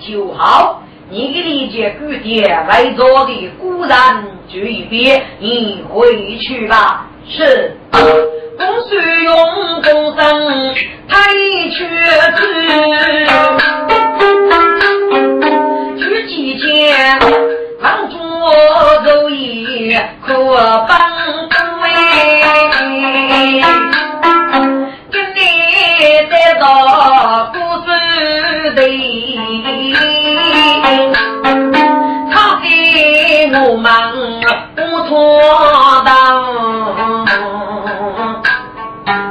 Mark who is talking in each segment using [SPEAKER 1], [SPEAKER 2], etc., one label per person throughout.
[SPEAKER 1] 就好。你理解古典外做的固然就一边，你回去吧。是，公孙用公生太缺子，去几天帮助周易可帮不妥当，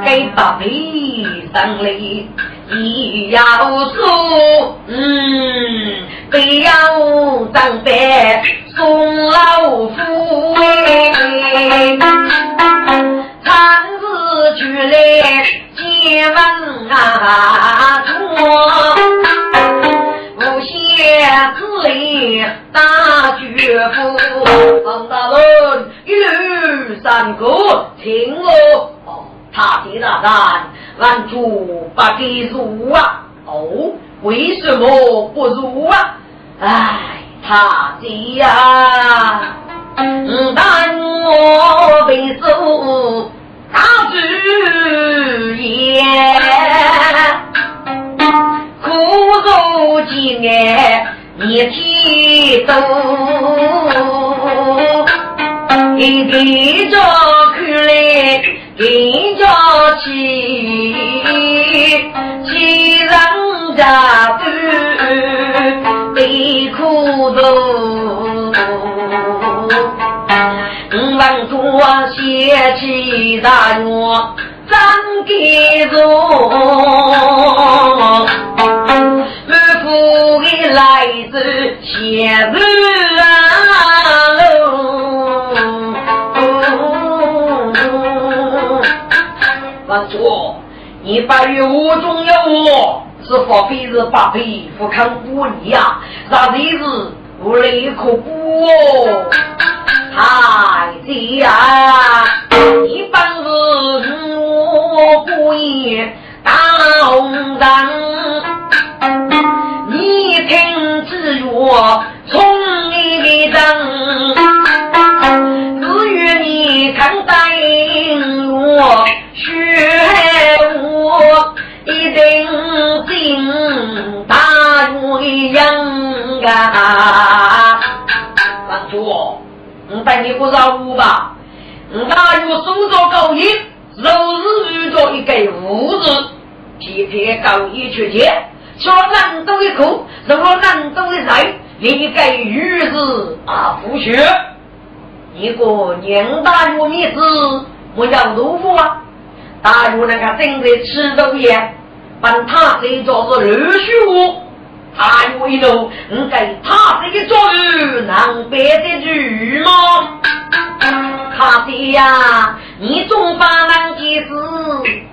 [SPEAKER 1] 给大地上里也要说，嗯，不要长辈送老夫哎，参日去来接问啊错。子里大绝夫，王大人一路三个，听我哦，他的大胆，俺主不给入啊！哦，为什么不入啊？哎，他的呀，但我被受大主也。苦肉计眼一天多，一天着看来更加气，气人家都悲苦多。五万多血气大药。张给着，满腹的来自写字啊！王叔，你八月五中有我，是发非是八倍，不看不利呀！啥日子我来可补哦？太子呀，一般是。我不言大红灯，你听之我从你的灯，只愿你看答应我，学我一定进大岳阳啊！王主，你带你不饶我吧？我大岳手着高音。若是遇到一个物质，偏偏高一去接，说难度一苦，如果难度一来，你给于是啊不学，一个年大月米子，我要豆腐啊，大约那个正在吃豆叶，帮他这做是二十五，大约一路，你给他这个作用能背得住吗？他的呀，你总把那几字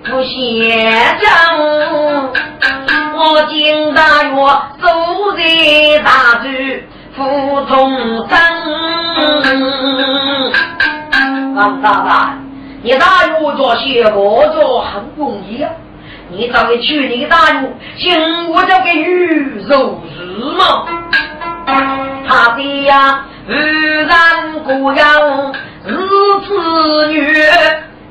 [SPEAKER 1] 不写上。我今大约走在大嘴胡同上。王大大，你大约做些我做很容易啊。你找个去你大约，请我这个鱼肉日吗？他的呀，自然不要。儿子女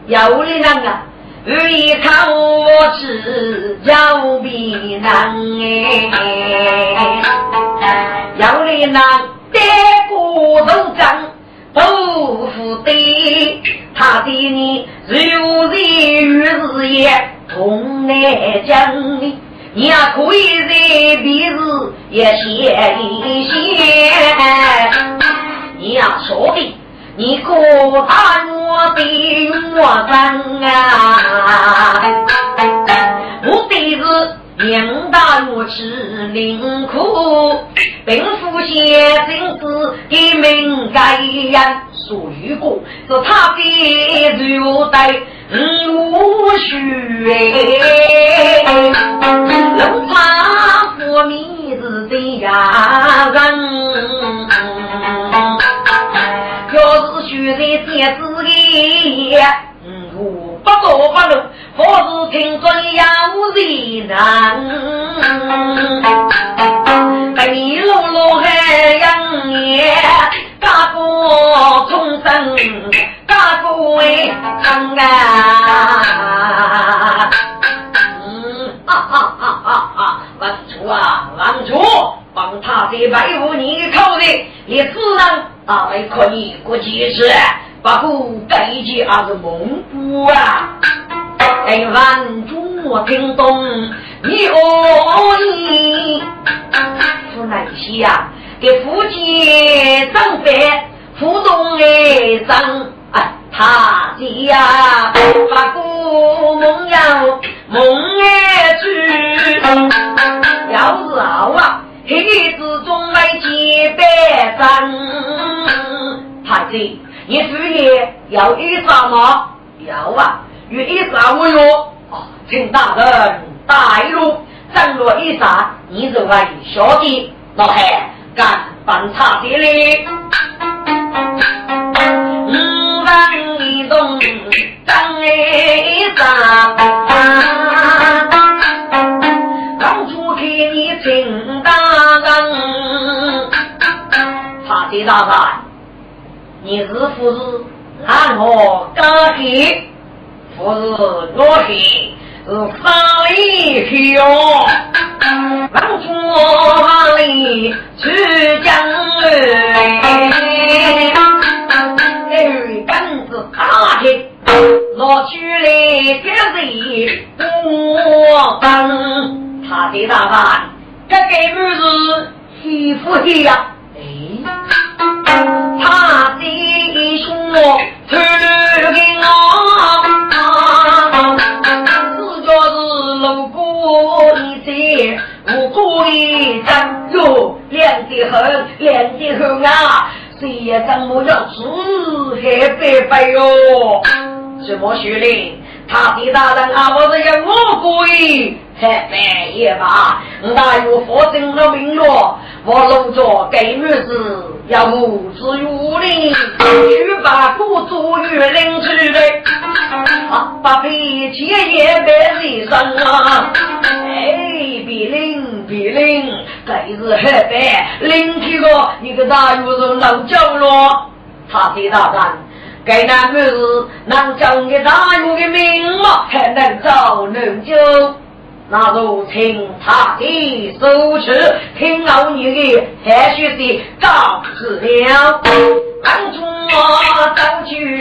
[SPEAKER 1] 有的人啊，愿意看我只要比难哎，有的人得过头长，不负的，他的你如日与日夜同来讲的，你也可以在彼日也写一写，你要说的，你可看我的我真啊，我的是。两大如此灵苦，并富些金子给门盖呀，属于过是他的如带如许哎，龙昌福米子的呀人，要是学在天子里。不过不路，何时听说有人人？北路路海洋也，大哥重生，大哥为长啊！嗯，哈哈哈哈哈！王楚啊，王楚，帮他的白五你口的，你自然啊，还可以过几次。不过北京还是蒙古啊！哎，万众我听懂你何意？是哪些呀？给福建长辈互动的长啊，他的呀，不过梦要百张，他的。你副业要一啥吗？要啊，有一啥我哟。请大人带路，正落一啥，你就来小弟老汉干饭茶的哩。五万一动，张一啥？的大人。你是不是喊我家去？不是我去，是哪里去哟？往左哪里去江哎，根子大铁，拿去来给谁我帮他的大板，这根本是欺负的呀！他的兄传给我，自家是路过一在无辜的张哟，凉的很，凉的很啊！谁也怎么要死还白白哟？什么学令？他的大人啊，我是要我鬼，还半夜吧？哪有佛正的名落？我弄着给女子要无知无灵，去把古祖玉领去的，把脾气也别人生啊！哎，别领别领，这是黑白领去个，你个大有人能叫了？他的大人，该男女子能叫个大有的名吗？还能走能救？那如请他的手持，听老女的还须的告辞了。当初我走去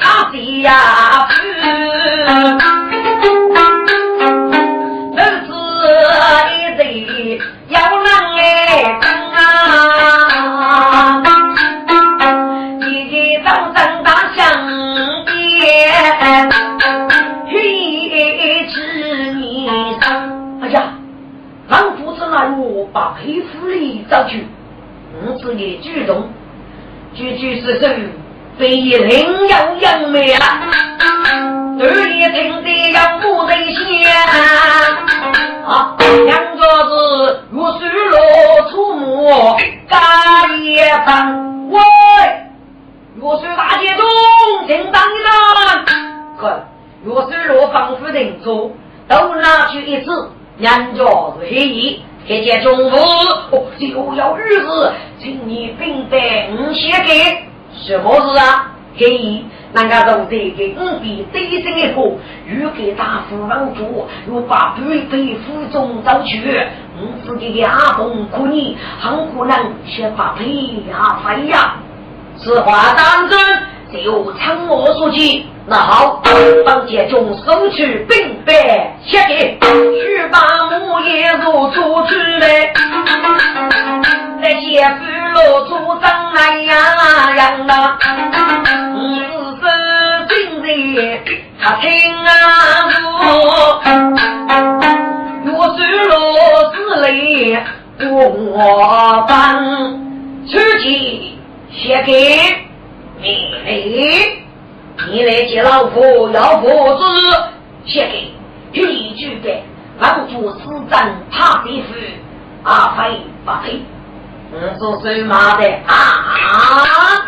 [SPEAKER 1] 他的呀把黑夫里找去，五子也举动，句句是手，非人要扬眉了。二爷听得要不得先啊，两个字如水落出没，大夜班喂，若水大街中，听当当，看若水落仿佛人坐，都拿去一次，两家是黑衣。天见中午，就要日子，请你禀得五写给什么事啊？嘿，那个从这个五笔对声一个，欲给大夫帮助，又把背背府中找去，五自己的阿公可你很可能先把腿压飞呀。此话当真，就称我所记。那好，当家中收取兵败写给，去把木叶如出去来。那些俘虏出征来呀呀呐，你是今日他听啊我，若是落子来我帮出去写给你。你来接老婆，要婆子写给一句的王主司长怕的夫，阿飞不配。我说谁妈的啊！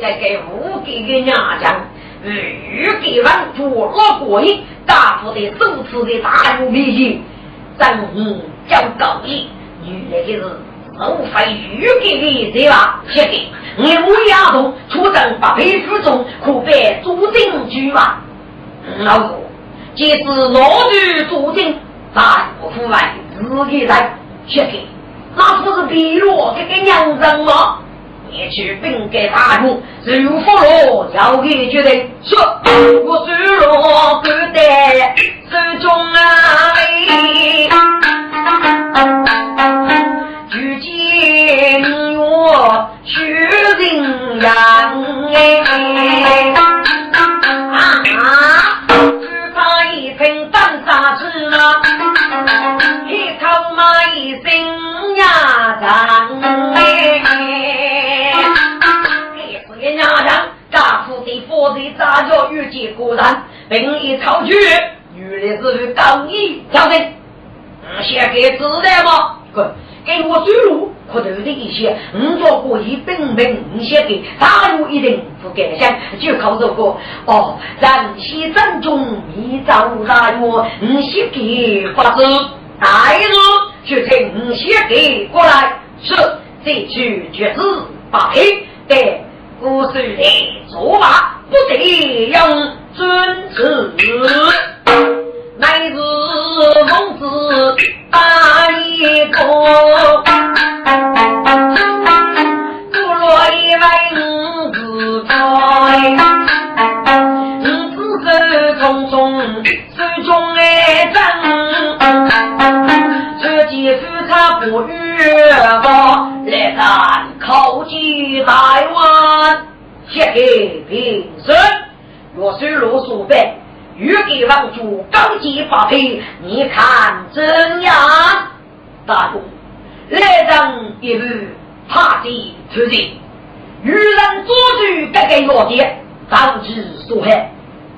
[SPEAKER 1] 再给五给个娘讲，欲给王主落鬼，大夫的手持的大有脾气，正义叫高义，女的是受费欲给的对吧？写给。你母丫头出征八百之中，可别注定居嘛。老哥，即使老女注定，大夫外自己在血给，那不是比我这个娘人吗？你去禀给大夫，如佛罗交给决定，说我虽若不得手中啊。如今我许人哎，啊，只怕一瓶当沙子，一口骂一声呀长哎，这是娘娘大夫的佛的杂交遇见果然，并一抄去，原来是高义挑人，先给子弹吗？滚！给我追路，可头的一些，五做过一本本五写给大陆一定不敢想，就靠这个哦，人气正中一朝大月，五写给不是，大日就请五写给过来，是这句绝字八黑的故事的做法，不得用尊子。台湾，写给平生，若是罗素白。欲给王主高级发配，你看怎样？大公，来人一步，怕地出击。愚人做主，该该要点，当之所害。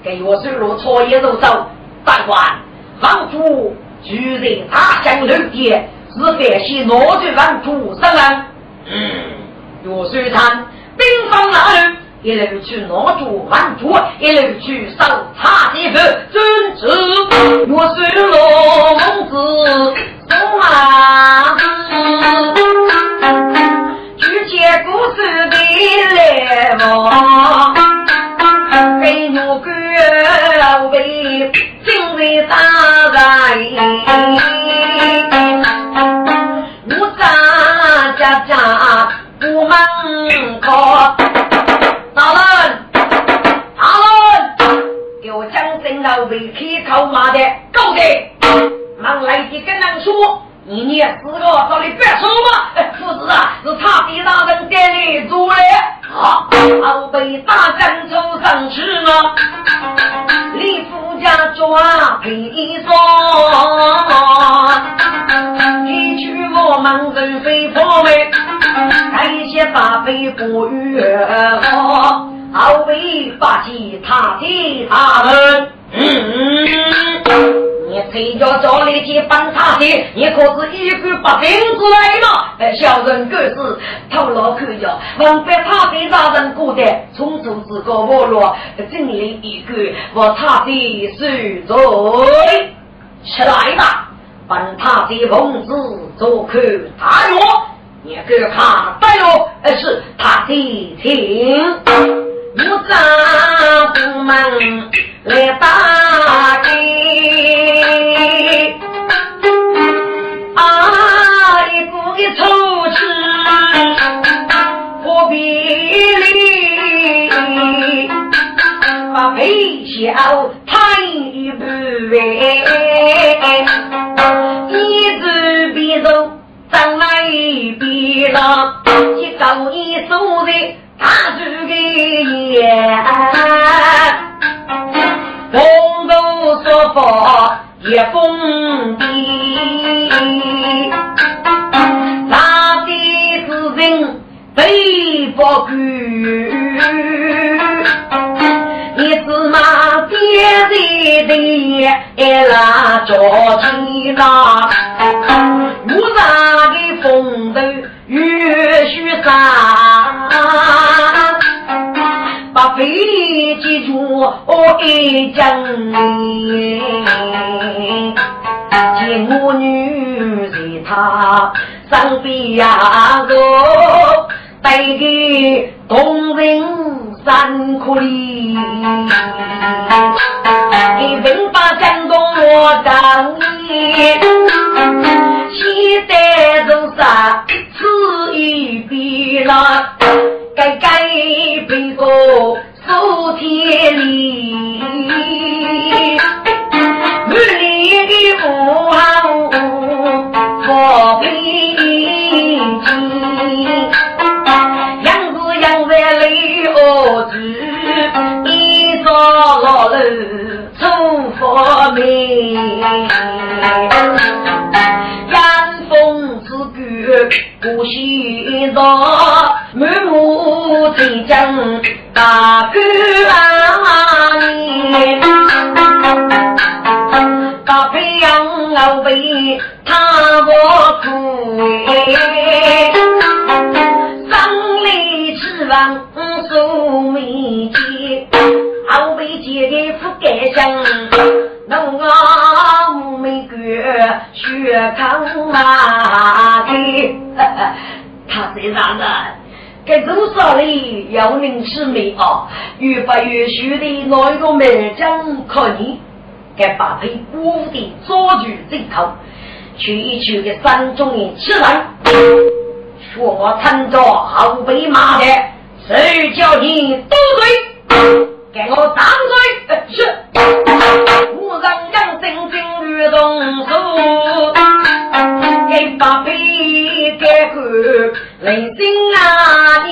[SPEAKER 1] 给我收入错也入手。大官，王主居在他乡楼边，是反西拿着王主上岸。嗯，若虽参兵方哪路？一路去拿住满足，一路去搜查地方，遵旨。我随罗孟子走啊，去接故事的来往，给我个为今日大人，门口。大人，大人，给我将军老为开口骂的够的，忙来的跟人说，你念四个到底别说嘛？父子啊，是差别大人带你做的，好，后被大将走上去了，李夫家抓配说，些大悲不与我，后背发起他的他们。你谁叫找来去帮他的？你可是一个不平之来嘛？小人。各是头脑可教，王被他的大人。过的，从此自个没落，整理一个我他的水嘴起来吧，帮他的公子做客大药。你给他带哟，是他的情，我丈夫们来打的，啊，一步一出去，何必离？配小太一步哎，一直别走，张来别上，去搞一手的大猪的眼，风度说法也封闭，哪的是人最不够？你芝麻爹爹的拉着起那，路上的风头越须杀，把费力记住我一讲。见我女婿他身边呀个对的动人。三苦里，给人把江东我当年，西得走啥此一笔啦，大哥。要人吃美啊？越发越虚的那一个美将可你，该把配屋的捉住这头，去一去的山中人吃来，说我参着后背马的。谁叫你多嘴？给我张嘴！是，我让杨真真欲动手，给把背给过雷声啊！你，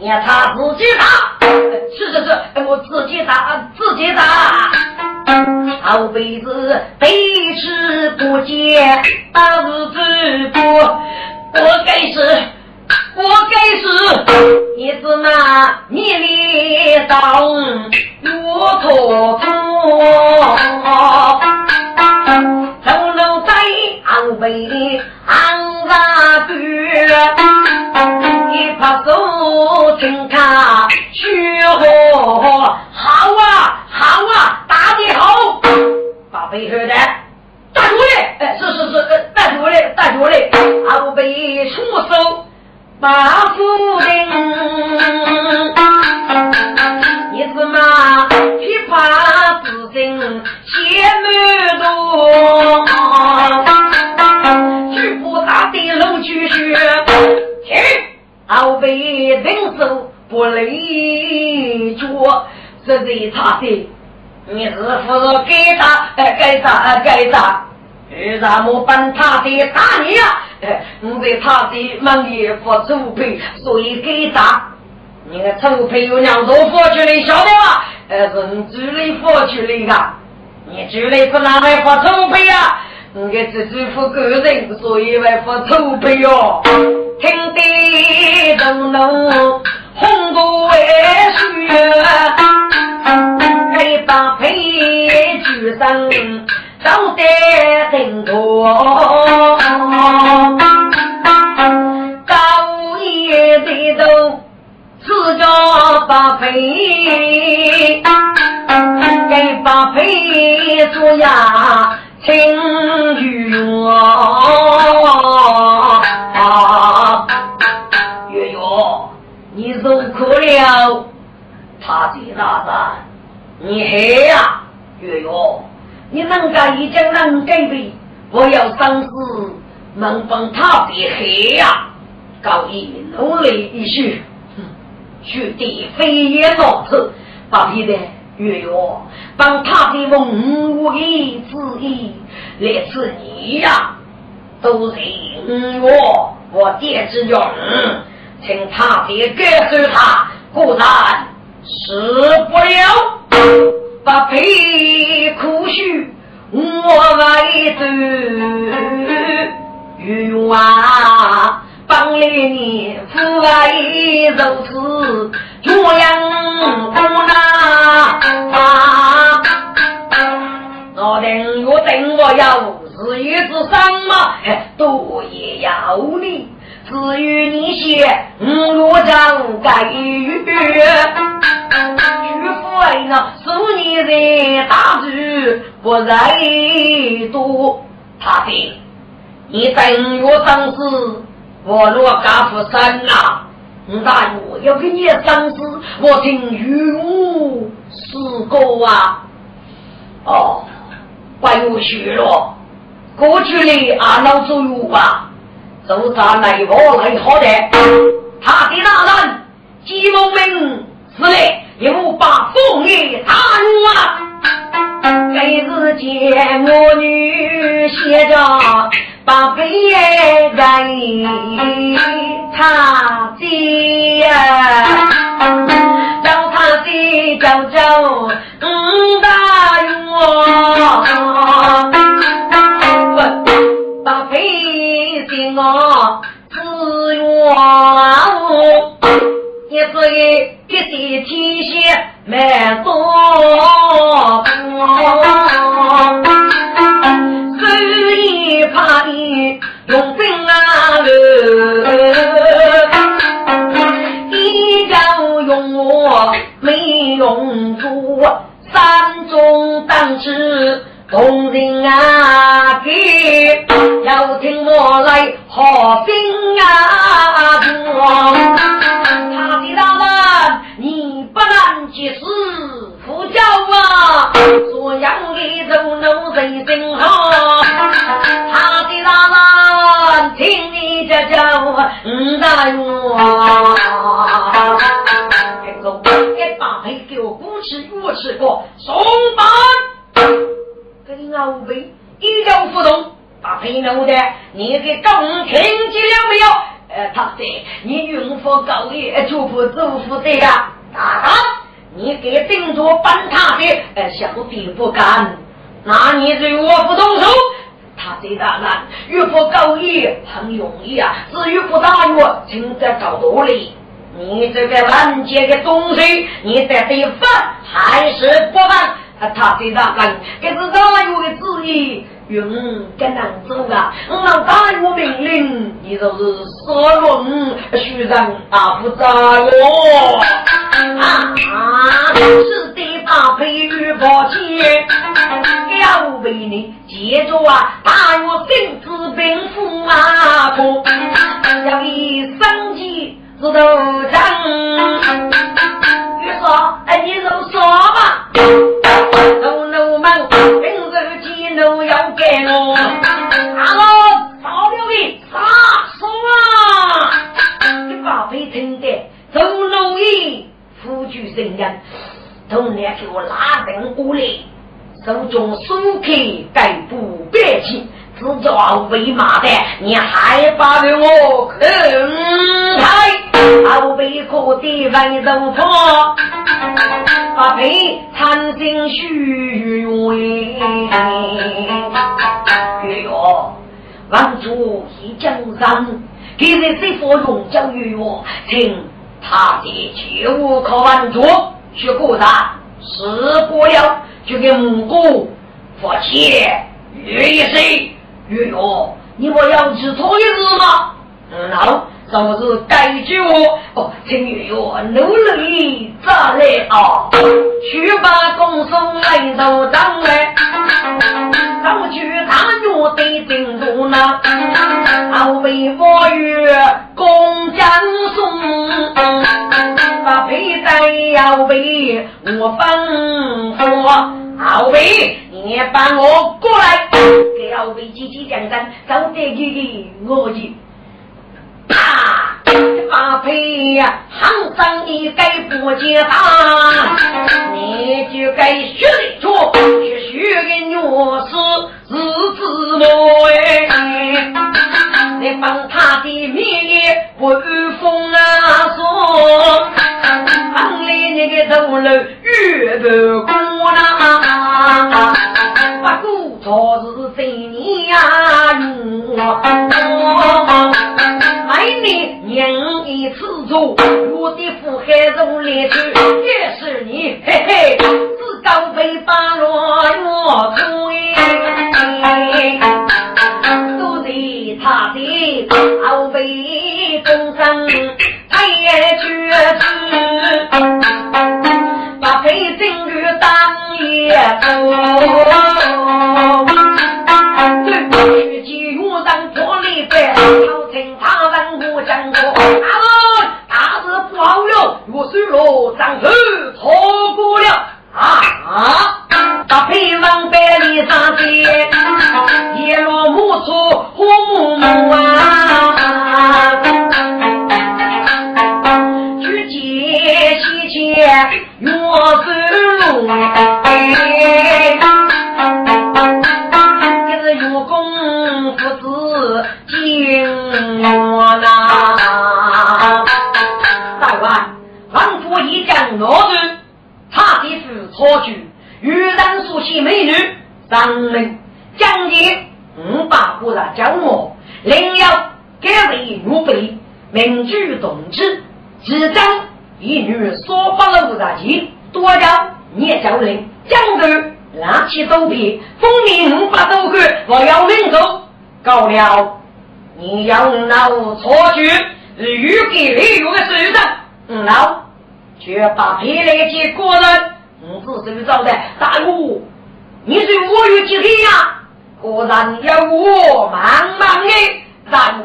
[SPEAKER 1] 你看他自己打，是是是，我自己打，自己打。好辈子背吃不见，大日子过，我该死。我该死。你是那你里当骆驼驼，走路在安徽安家沟，手听他说，好啊好啊，打得好，把背后的打住嘞，哎是是是，打住嘞打住嘞，后背出手。马夫人，你是嘛？琵琶之声写满多，举步大的龙去学，听后背人手不累脚，这是他的，你是不是该打？该打？该打？为什么帮他的打你呀？我在他的门里付储备，所以给打。你的储备有两多付出来，晓得吗？呃，是你主力付出来的，你主力不拿来付储备啊？我给自己付个人，所以来付储备哦。听得咚咚，红果为雪，给把配举上。招得很多，高一的都自家把配，给把配做呀情缘啊！月月，你受苦了，他的大子，你黑呀，月月。你能干一将能干的，我要生死能帮他别黑呀！高一努力一学，学弟非也老子，把皮的月哟，帮他的文武的旨意来自你呀，都是我我爹之用，请他爹告诉他，果然死不了，把皮苦须我来走。玉啊，帮了你父爱如此这样不难。我等我等我要日月之上嘛，多也要你。至于你些五张盖玉，巨富哎那数你在大住不在多，他的。你等我当时，我若家父生呐，那我要给你生子，我听玉武四个啊。哦，不用学了，过去的阿老祖有吧，就在内部来好的。他的大人季某明是嘞，又把凤爷打啊，给日见我女写着。把悲人他接，让他的叫叫五大院，把悲心我自愿，也是一地天仙满多。用住，山中当时同人啊给，要听我来好兵啊！他的大人，你不能及时呼叫啊！所养的走路人真好。他的大人听你这叫五大院，听说一把黑给我鼓起我吃过，送班跟老辈一条不动，把配弄的你给刚听见了没有？呃，他说你孕妇高也就不祝福的呀，大胆，你给顶着搬他的，呃，小弟不敢，那你对我不动手。他这大难遇不高义很容易啊，至于不大约，请在搞多里。你这个拦截的东西，你得得犯还是不犯？他这大难，这是大约的旨意，用更难走啊！我大约命令，你就是说论虚人啊，不在我啊！是的，把配与宝剑，要为你。接着啊，大约兵子兵符马步，要以生计是头长。你说，哎，你就说吧。奴奴们，兵日几奴要给我？阿罗，少了的杀说啊！你把被听的，走路一夫举神人，都来给我拉人过来。手中手刻盖不别情，只叫为马的，你害怕的我坑开，后背可的万人破，把配残心虚伪。月月，王主一江山，今日这副龙江月哟，请他的绝无可万主，去过他死不了。就给母姑发钱，约一岁，约哟，你我要去错一日吗？嗯，好，总是该句我哦，请月哟努力再来啊，去把公孙来到当来，上去大约得顶住那，后背我月公将送，把佩戴要被我吩咐。敖贝，你帮我过来，给敖贝姐姐讲讲，走得去的我去，啪！发配呀，行长你该不接他，你就该学着学学个女士日子么哎，你帮他的命也不风啊说，帮里那个走路越不过啦，不过昨日在你呀，我每年年一次做，我的福海中来去，也是你嘿嘿，自高飞八落我追，都是他的后辈终生太绝子，把配正月当夜走，我错举，欲给李勇的手上，嗯，老却把皮来接过人，嗯，是手招的大哥，你是我有几天呀？果然要我忙忙的大哥，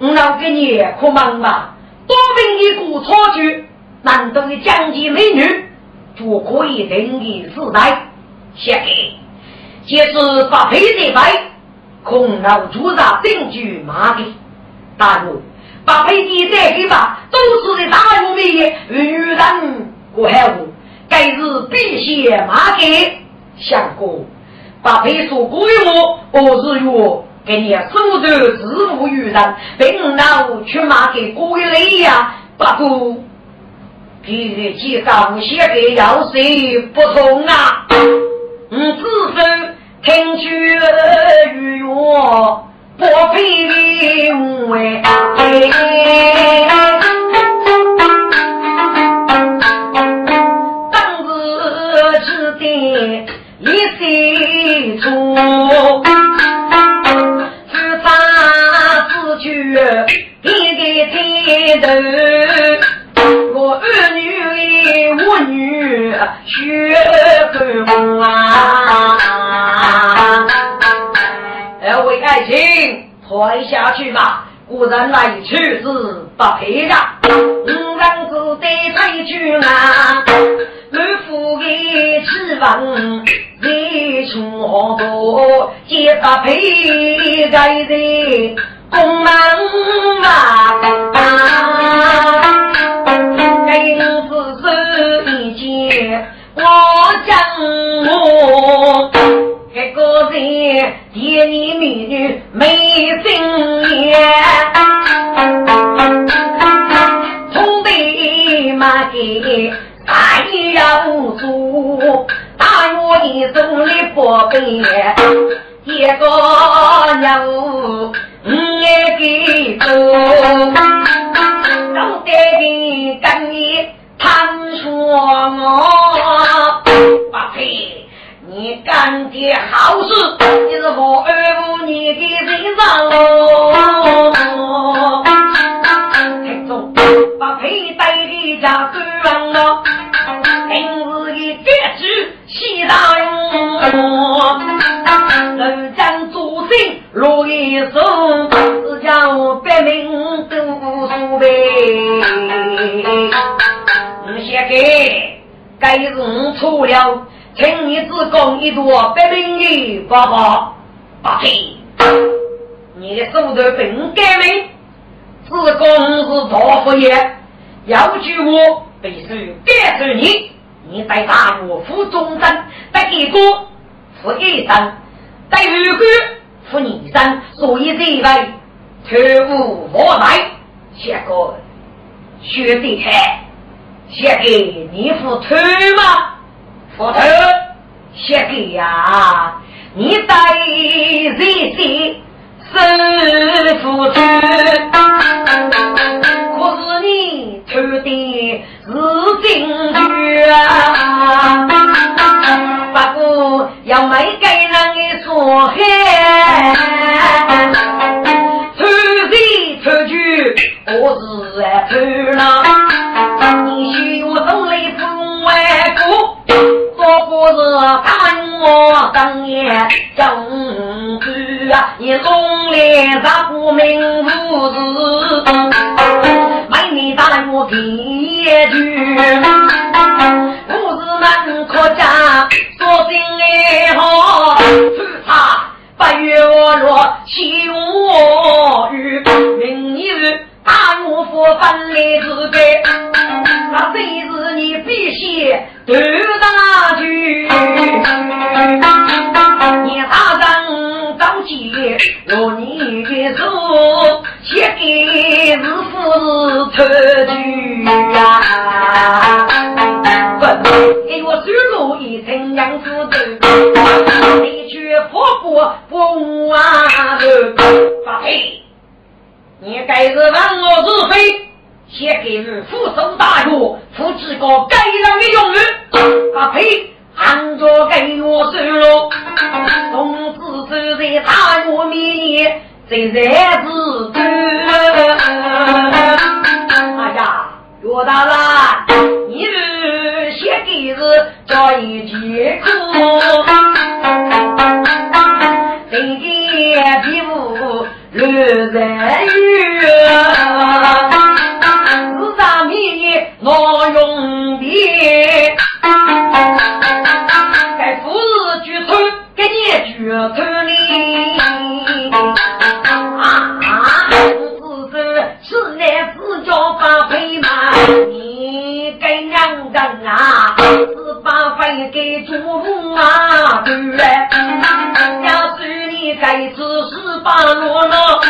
[SPEAKER 1] 嗯，老给你可忙吧？多凭一个错举，难道你将级美女就可以等你自带？下给，即是把皮的白。空老主上定居马的，大哥，把配地再给吧，都是的大路美女人过海路，该日必须马给相公，把配说归我，我是我给你手头自负于人，并老去马给归类呀，不过，脾气高些的要谁不同啊？嗯，自身。听取与我不配无哎，当日只得一心处，自发自去一个天头，我儿女我女学不啊。爱情退下去吧，果然来去是不配的。五人只得退去啊，满腹的期望日出好多，皆不配在这宫门啊。我将我。人爹你美女没心眼，从北马给大要做，大我一生的宝贝，一个任务五爱给做，都得你跟你谈说我不配。你干的好事，你是我二五你的人上喽。听众把佩戴的家端了，平日的绝句西大用。楼将做心落一手，只叫百名读书呗。你写给该人错了。请你只讲一朵百名的宝宝，八配。你的手头本该名，自公是大夫爷，要娶我必须感受你。你在大岳府中山，在一个负一生，在二个负二生，所以这一位特务莫来，写个学弟孩，写给你副头吗？副头写给呀，你在这些是副头，可是你偷的是金句啊！不过要没给人的错害，偷税偷句我是偷了，是看我当年正直啊，你从来咋不明无事？买你大我给句，我是难可家。我心爱好，他八月落，七我雨，明日大怒火翻来之该，那真是你必须断人着急，若你的手，写给是夫特句呀。给我收入一层杨子豆，一句火锅不完头。发配，你该是让我自飞，写给予副手大约，付几个该人的用语。发配，按着给我收入，从此走在大约面前，最日子哎呀，岳大人，你是。写给是叫一节课，人间比武乱人语，是啥米我用的？你举头哩。啊啊！是是？是来自叫发配嘛？两人啊，十八分给祖母啊，对，要是你该子十八落了，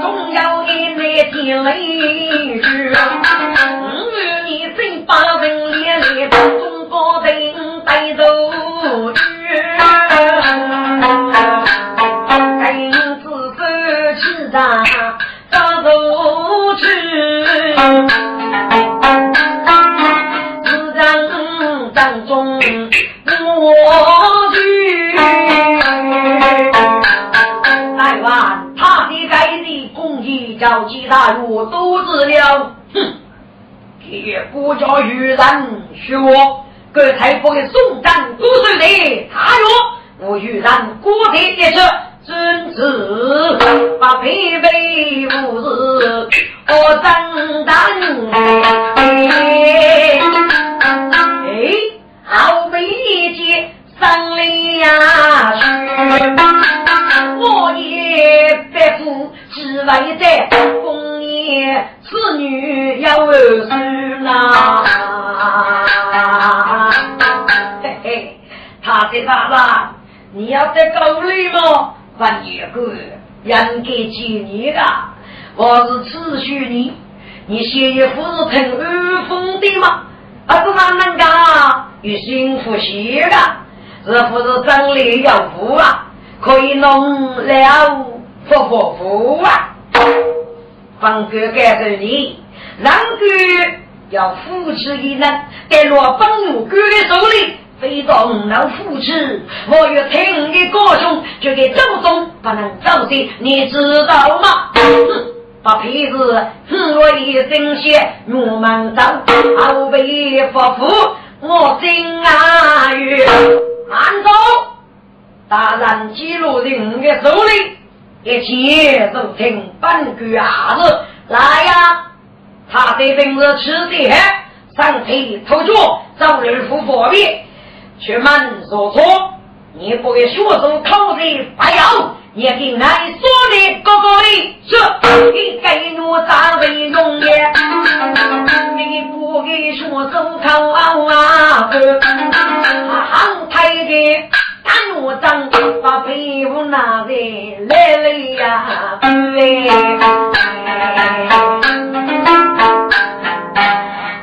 [SPEAKER 1] 总要给那天雷雨。五月你真把人连累，中国人带走当中我去，来吧，他的该的公鸡叫其他我都知了。哼，铁骨叫愚人学我，这才不会送战都是的。他说我愚人国铁一车，君子把疲惫无事，我真担。好美一节上了去，我也百夫只为在丰年子女要儿孙呐。嘿嘿，他的爸爸，你要在高里吗？万一个人给接你的，我是此许你，你写一副是听二风的吗？啊，不慢慢讲。有幸福些的，是不是真理有福啊？可以弄了福福福啊！放哥告诉你，让哥要扶持一人，在落帮我哥的手里，非动能扶持。我要听你的高雄，就给周中不能走的，你知道吗？把皮子哼我一声血，我们走，后背夫妇。我心啊，玉慢走，大人记录在我的手里，一切都听本官儿子来呀！他这本是吃的嗨，上腿偷脚，走路不方便，却门说错，你不给学生考试白要，也给俺说的哥哥的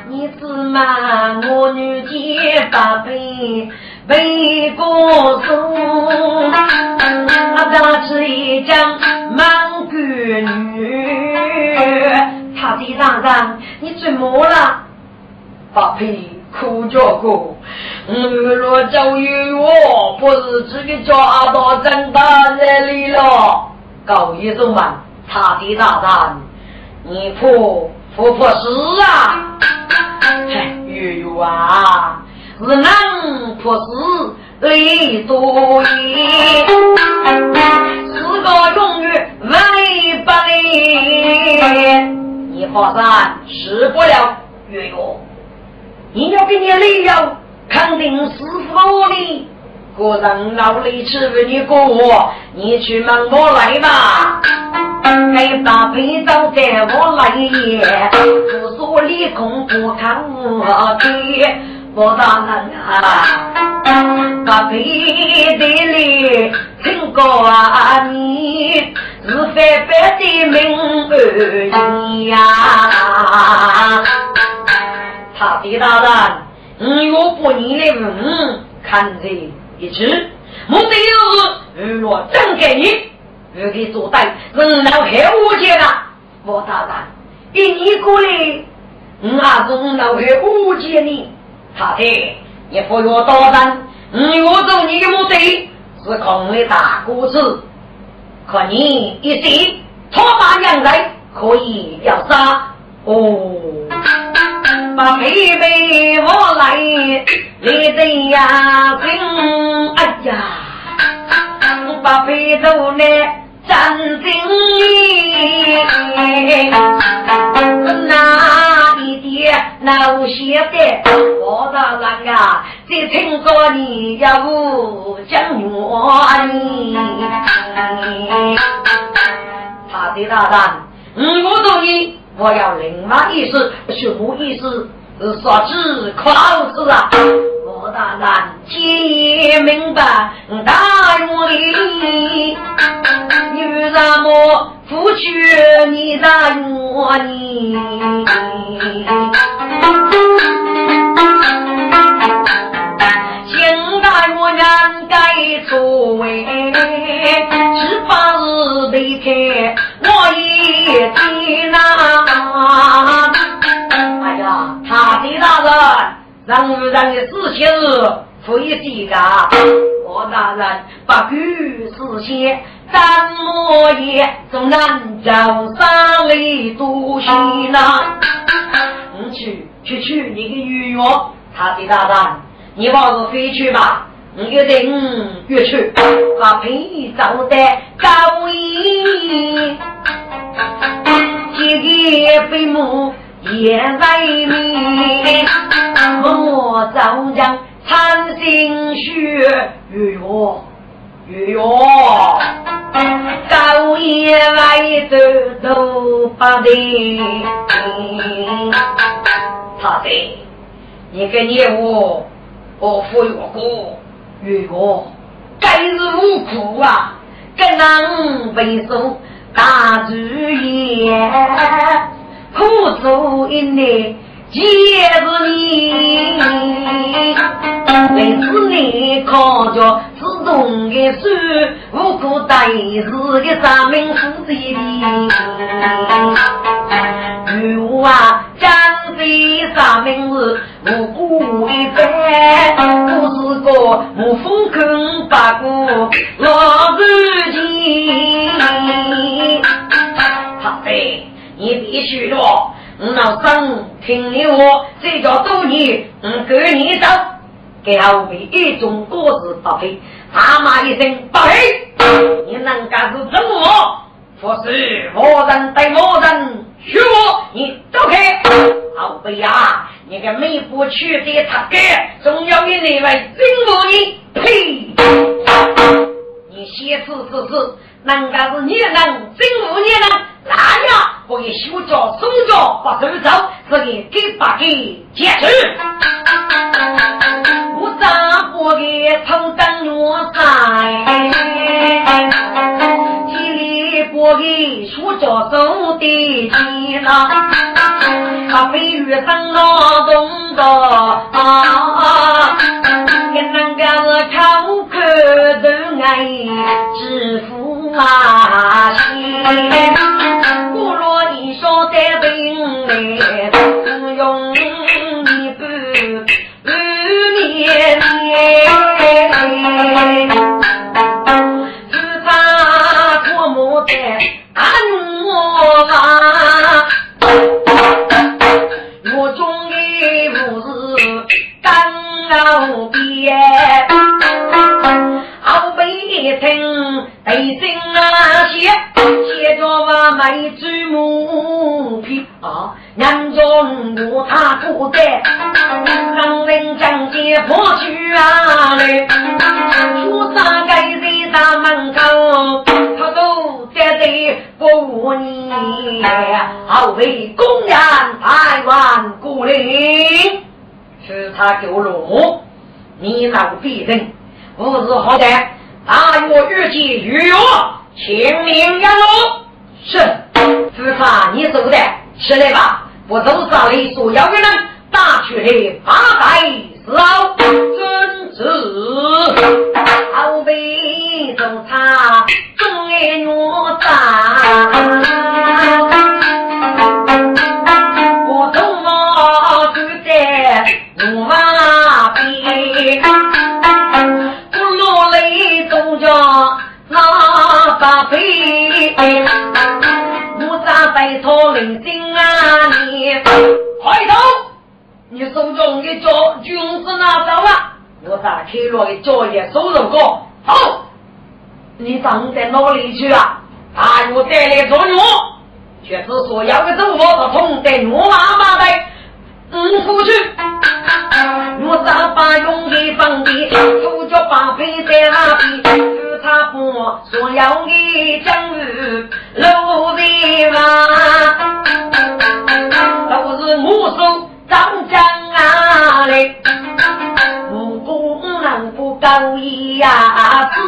[SPEAKER 1] 你只骂我女婿把佩。为国忠，他是一将满国女。他的大人，你怎么了？
[SPEAKER 2] 八配哭叫过，我若教育我，不是自己抓到真大人里了。高一中嘛，他的大战，你婆婆婆是啊？
[SPEAKER 1] 嘿，月月啊！是能破事累多言，是个永远为不累。
[SPEAKER 2] 你放心，死不了。月月，你要给你理由，肯定是我的。个人劳力吃为你过活，你去忙我来吧。
[SPEAKER 1] 该把陪葬在我来也，不说理空不看我的。我大人啊，把背地里听过啊，你是非白的名儿呀。
[SPEAKER 2] 他的大人，我不你的问，看着一只，目的就是若真给你，我给做歹，人老黑无解了。我大人，一年过来，我还是老黑误解你。他的，你不要多担，我做你的目的是空的大故事，可你一心托马娘来，可以要杀哦。
[SPEAKER 1] 把妹妹我来，你的呀兵，哎呀，把背头呢站定里，那一点老些的，我大人啊，这听说你要不讲原你，
[SPEAKER 2] 他 的大人，我同意。我要另外意思，什么意思？是说子考试啊！
[SPEAKER 1] 我大人听明白，大你，你为什么不去你的愿你？现在我人该作为，八日离开，我也听呐。
[SPEAKER 2] 哎呀，他的大人，让人的事情非非噶。我大人不顾事先，怎么也从南郊山里渡西呐。你去去去，你的预约，他的大人。你往是飞去吧，你一定越去。把陪葬的高音，
[SPEAKER 1] 今夜飞母也在面，我早将残心血与我与我，高夜来的都不得，
[SPEAKER 2] 他的，你跟你我。我父有过，如果该日无苦啊，更能背受大主业，苦做一年皆是你，为此你靠着自动的手，无苦待日的三名夫妻如啊，江水三名是无辜一番，不是个无风坑八股老日情。好的，你必须说，老生听你话，这叫多年，我，给你走，给后面一种果子不配，他骂一声不配，你能干出什么？不是魔人对魔人，许我你走开！好贝呀，你个没不去的他哥，总要以你来征服你！呸！你先试试试，
[SPEAKER 1] 人家是女人，真无女人，那样我以手脚、松脚把手走，是给给把给解除。我丈夫的头等我在，我给手脚走的急呐，他非遇上劳动的啊，跟人家是口口都爱致富。啊！心，古罗你说的本来只用一半半年年，他不得，让人将街破去啊嘞，出山街在大门口，他都在这过你，好为公人台湾过领，是他救路，你老必人不是好歹。大约日期预约，清明羊肉是，司法你走的，起来吧，我走上里所要的人，大去的八百四号，遵旨。后背走他中爱我打，我走马就在路马边。那把飞，我咋在草林惊啊你？快走！你手中的脚军是拿走了？我打开落的脚也收入过？好，你长在哪里去啊？他又带来做牛，却是说要个走我的痛在牛妈妈的。嗯，出去。我咋把用的放的，手脚把背在那边。他不说要的将日露面嘛，高一呀子，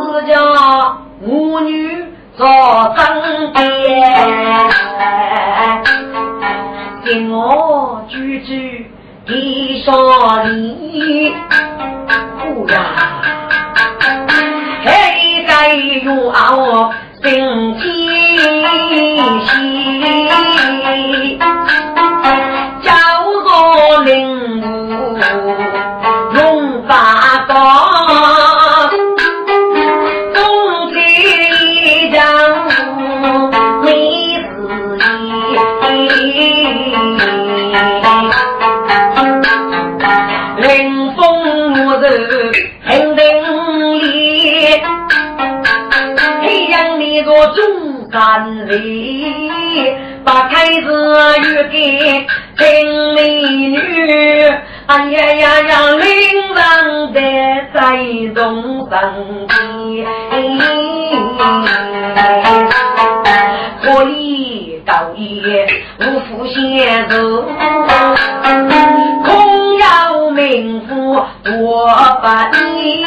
[SPEAKER 1] 是叫母女做身边，听我句句的说理，不呀。哎呦啊！心中山里，把开子与给真美女，哎呀呀呀，铃铛在在东山边，可以高夜无福先走，空要名夫多把你。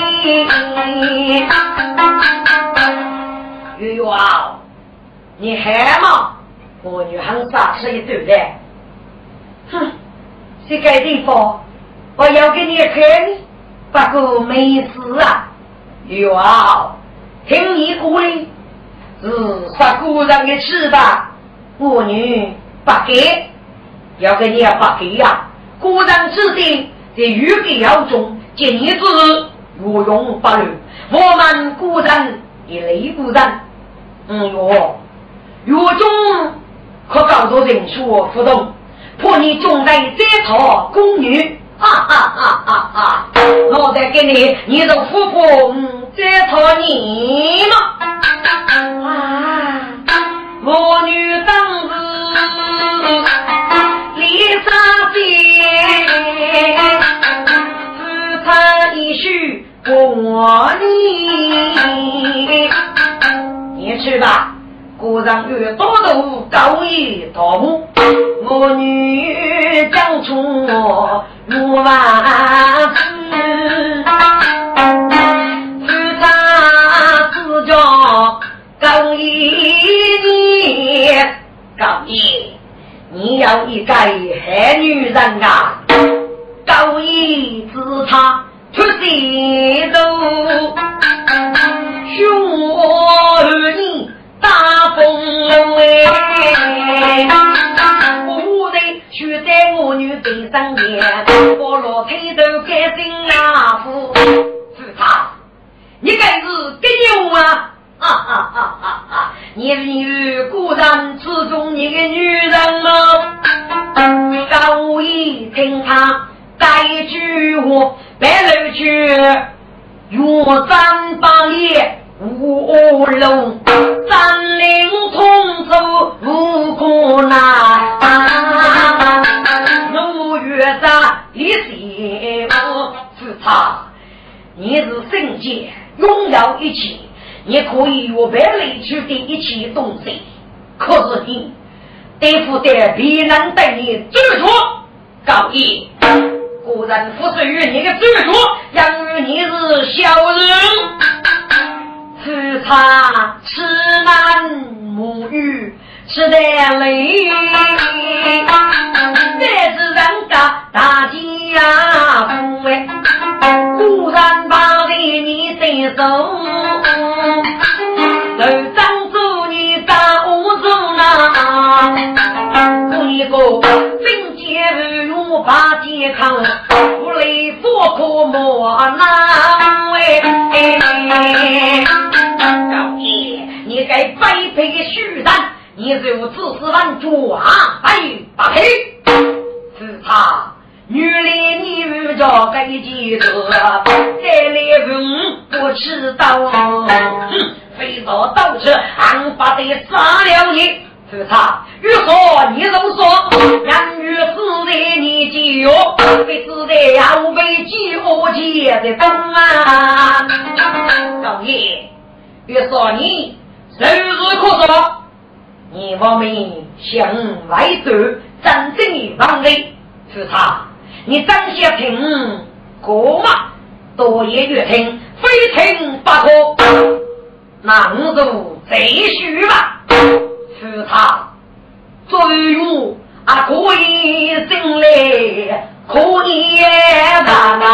[SPEAKER 1] 玉玉啊，你害吗？我女很傻气一对的。哼，这个地方我要给你看，不过没事啊。玉啊，听你鼓励，是。杀古人的吃吧？我女不给，要给你不给呀。古人指定在玉给要中，今日之日无用不留。我们古人也累古人。嗯哟，狱中可搞多人数互动，怕你中在这套宫女，哈哈哈哈哈！我再给你，你都富婆这套你嘛？啊，我女当子李三姐，只差一许过你。去吧。古人有多度高义大母，我女将出如万子，自他自叫高义你，高义，你要一个害女人啊！高义自他出西路，凶儿你。大风浪哎，我的就在我女背上面，我老腿都该心啊夫，是他，你该是跟牛啊！啊啊啊啊啊！你有果然刺中你个女人吗？高一听他带句话，白楼去岳山八列。五龙占领通州无可难，怒月山一些我是他，你是圣洁，拥有一切，你可以用百里。去的一切东西，可是你对付的别人对你执着高义，个人服侍于你的执着，因为你是小人。吃茶吃男母女吃得累，这是人家大家福哎，固然把的你得走，都当做你大屋中啊，一个真节如把健康，不累不可莫难哎。高爷，你该卑鄙的虚胆，你如此是玩抓哎，八配，是他女里你遇着该几个，这里人不知道，哼，非到刀子，俺把得杀了你。是他越说你都说，人越死的你就被死的要被饥饿结的冬啊，高爷。别说你日日可说，你我们向外走，真正的王位是他。你张些听过吗？多言越听，非听不可。那我就再续吧。是他，最我啊可以进来，可以办啊。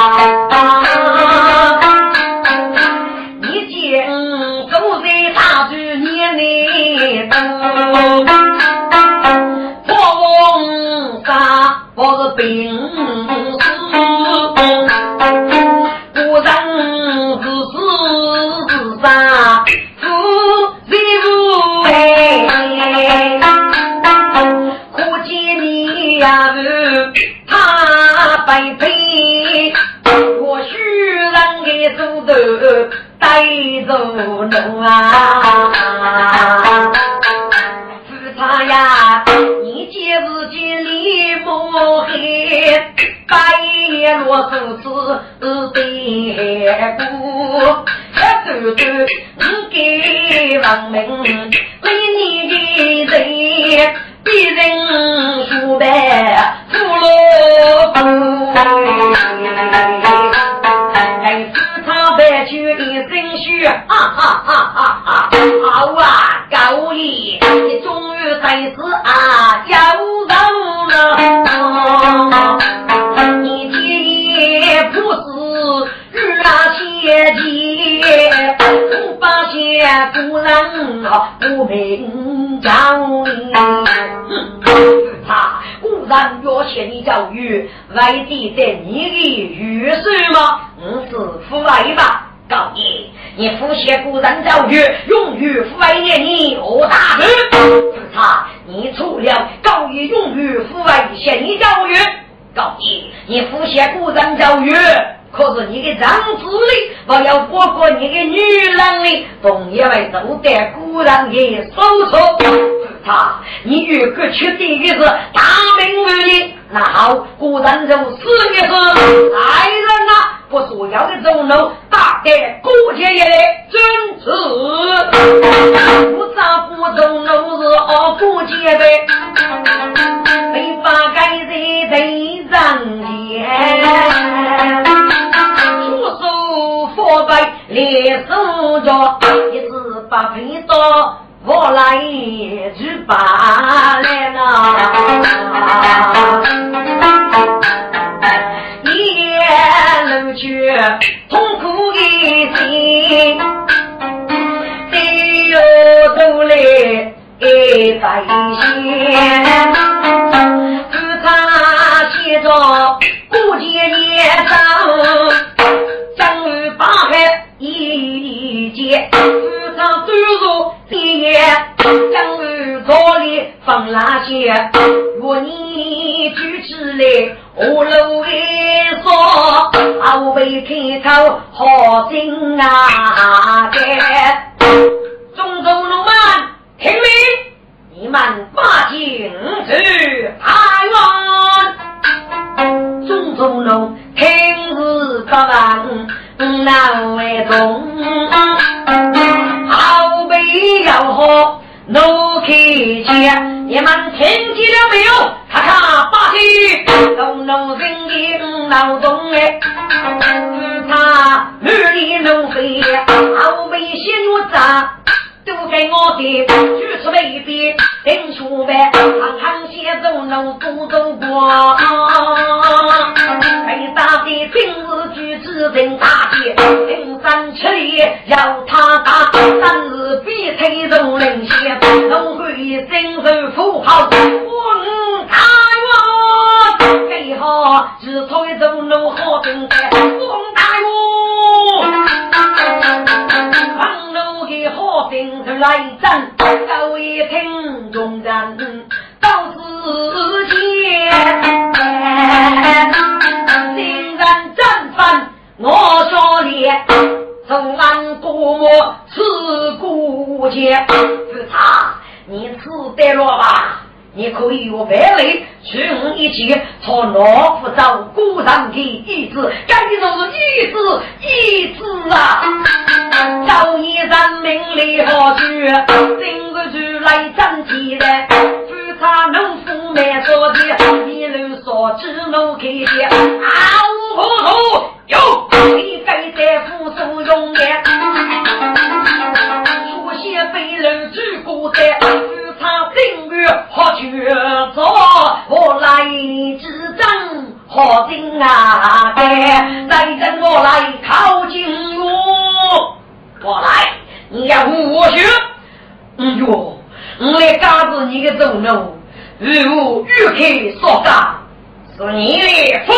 [SPEAKER 1] 国王杀不是兵士，外地在你的预算吗？我是父爱吧，告你，你父写古人教育，用于父爱念你何大事？是他，你错了，告你用于父爱写你教育，告你，你父写古人教育。可是你的长子里，我要包括你的女人里，同样会都得古人的手册。他，你如果确定的是大名为你，那好，古人就四个字：来人呐！不所要的中路，大概过节也来遵旨。中都是傲骨结背，没法改人得上连手着，一直把飞刀我来去把来了。一路去痛苦的心。都来在先，自他写着古今年上，江雨早里放那些，若你举起来，我楼一说，后背开头好心啊！中州奴们听令，你们把进去台湾。中州奴听是不完，难为中，你要好，奴开枪，你们听见了没有？咔咔把起，东奴人的脑中哎，只差女的奴飞，后背先我扎。都给我的举出杯边，顶出杯，行行写走能不走过？被打的今日举止人大姐，平山吃力要他打，但是比推人领先，能会精神富豪，我台湾最好是推走能好顶的，王大王。好兵是来战，各位听众人到此间。新人战犯我说烈，从安国母吃孤钱。是他，你吃得了吧？你可以用百类与我一起从老夫找古人的意志，该就是意志意志啊！找一人名利好处，今日就来争气的，只差农夫没做的，一路说只能开的，啊呜糊涂哟，你该在扶手用的，出现飞人举过的。他正月好去做，我来执掌好进啊！来人，我来靠近我，我来，你要我学。嗯哟，我来告诉你个重怒，如无玉开说干，是你的父，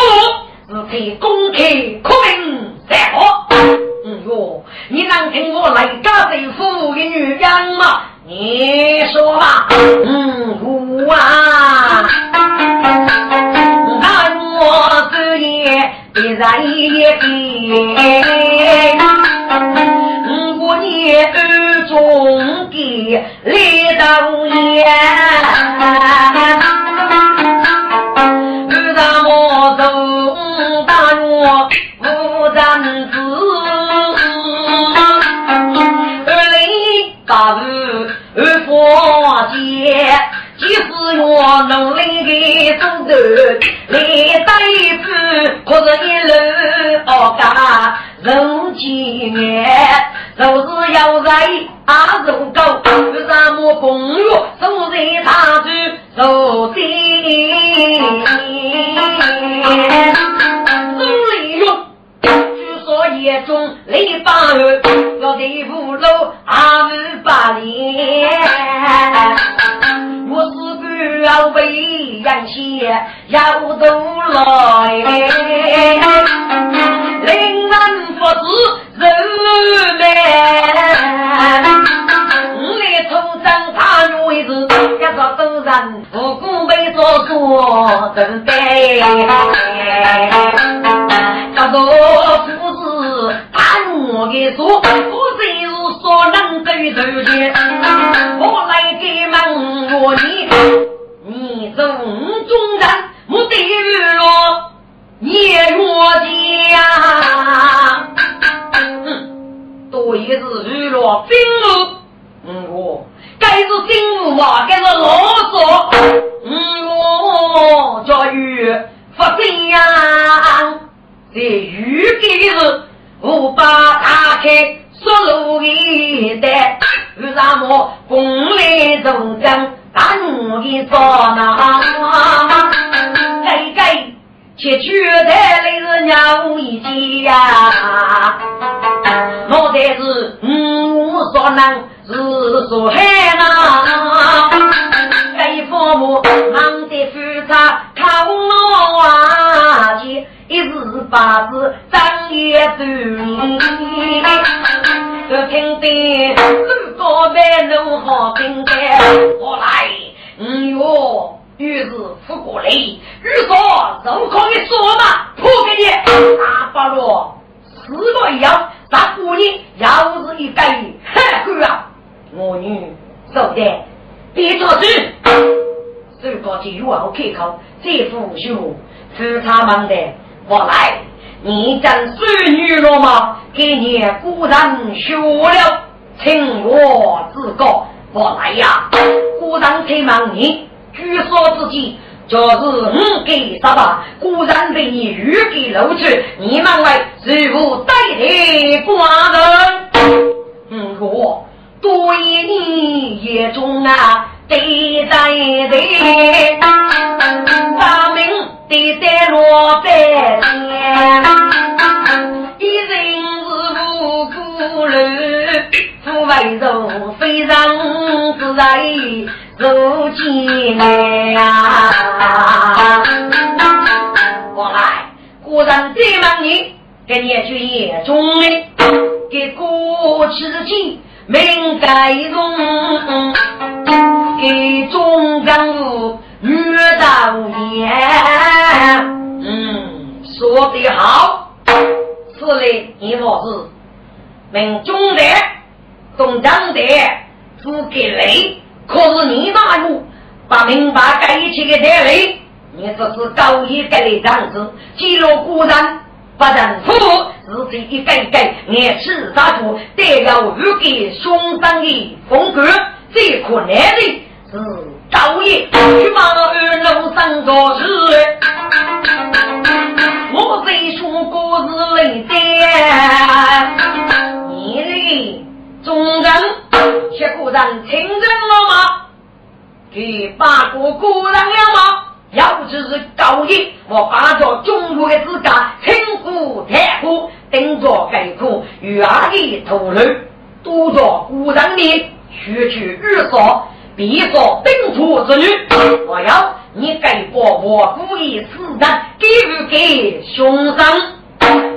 [SPEAKER 1] 是可公开可明在何？嗯哟，你能听我来告诉父的女人吗？你说吧，嗯，我啊，那我这也的人也给，我也二中的李道爷，二佛姐，即使我能力的中头，来对子可是一路恶干人几年，就是要在阿如高，有什么朋友守在他处守心，总利用。我眼中泪把儿，要对付路阿五八年。我是个要为人先要多来，临门不知人难。我来出征他女子，一个多人无辜被做错准备。这个。我给说，我真是所能对头的。我来给问我你，你中中人，我得了叶若家。嗯，多也是娱乐兵路。嗯，我该是金无毛，这是啰嗦。嗯，我叫鱼不这样，在鱼给的我把打开，锁路一带，为啥么风来中将打我的早呢？该该，去取代的是鸟一鸡呀，我才是无所能。是说海呐，该父母忙得复杂，看我啊去，一时把子张也断。就听得路过白路好平淡，我来，嗯哟，于是扶过来，于说都可以说嘛，破给你，大八路四个一样，大姑娘要是一改，嗨哥啊！我女受的，别着急，手高就又好开口，这副秀是他们的，我来，你真孙女了吗？给你古人学了，请我自告，我来呀，古人才忙你，据说自己就是五给啥吧，古人被你欲给露出，你们为是否代替寡人？嗯，我。多一年夜中啊，对对对，大明对待落百年，一人是无辜人，富为荣，非常自在如今呀。我来，果然这么你，给你去夜中的，给过去的情。命该容，给中干部女导演。嗯，说得好，此类一模是，命中的，中长的，只给雷。可是你大路把明白在一起的带来，你只是高一个的样子，记录古人。不认父自己一改改，眼视杀猪，得要预给兄长的风格，最可怜的是高爷去把二楼上做事。我最说过是累的，你的众人却果然听人了吗？给八个果然了吗？要不就是高爷，我把着中国的资格，清苦太苦，顶着该苦，与阿的头颅，堵着古人的学去日说，必说顶土之女。我要你给我我故意死人，给不给凶伤？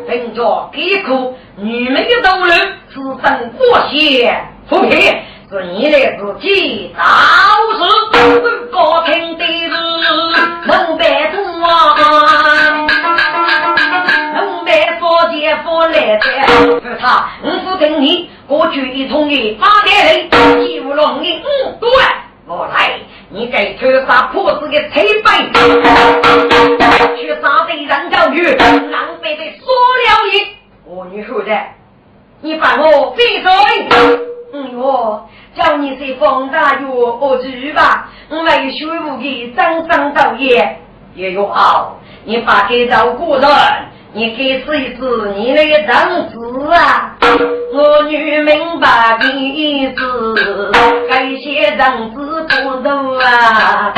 [SPEAKER 1] 顶着该苦，女们的头颅，是真过血不平。是你的自己倒是高听的是能白通啊，白说姐夫来的是他，我是跟你过去一通的八点零，几乎龙的嗯对，我来，你给偷杀破子的车背，去杀的人教育，狼狈的说了一，我女后代，你把我闭嘴，嗯我。叫你在风大雨我去吧，我为学武的张张道业也有好，你把给到过人，你给试一试你那个张子啊，我女明白的意思，该些张子不柔啊。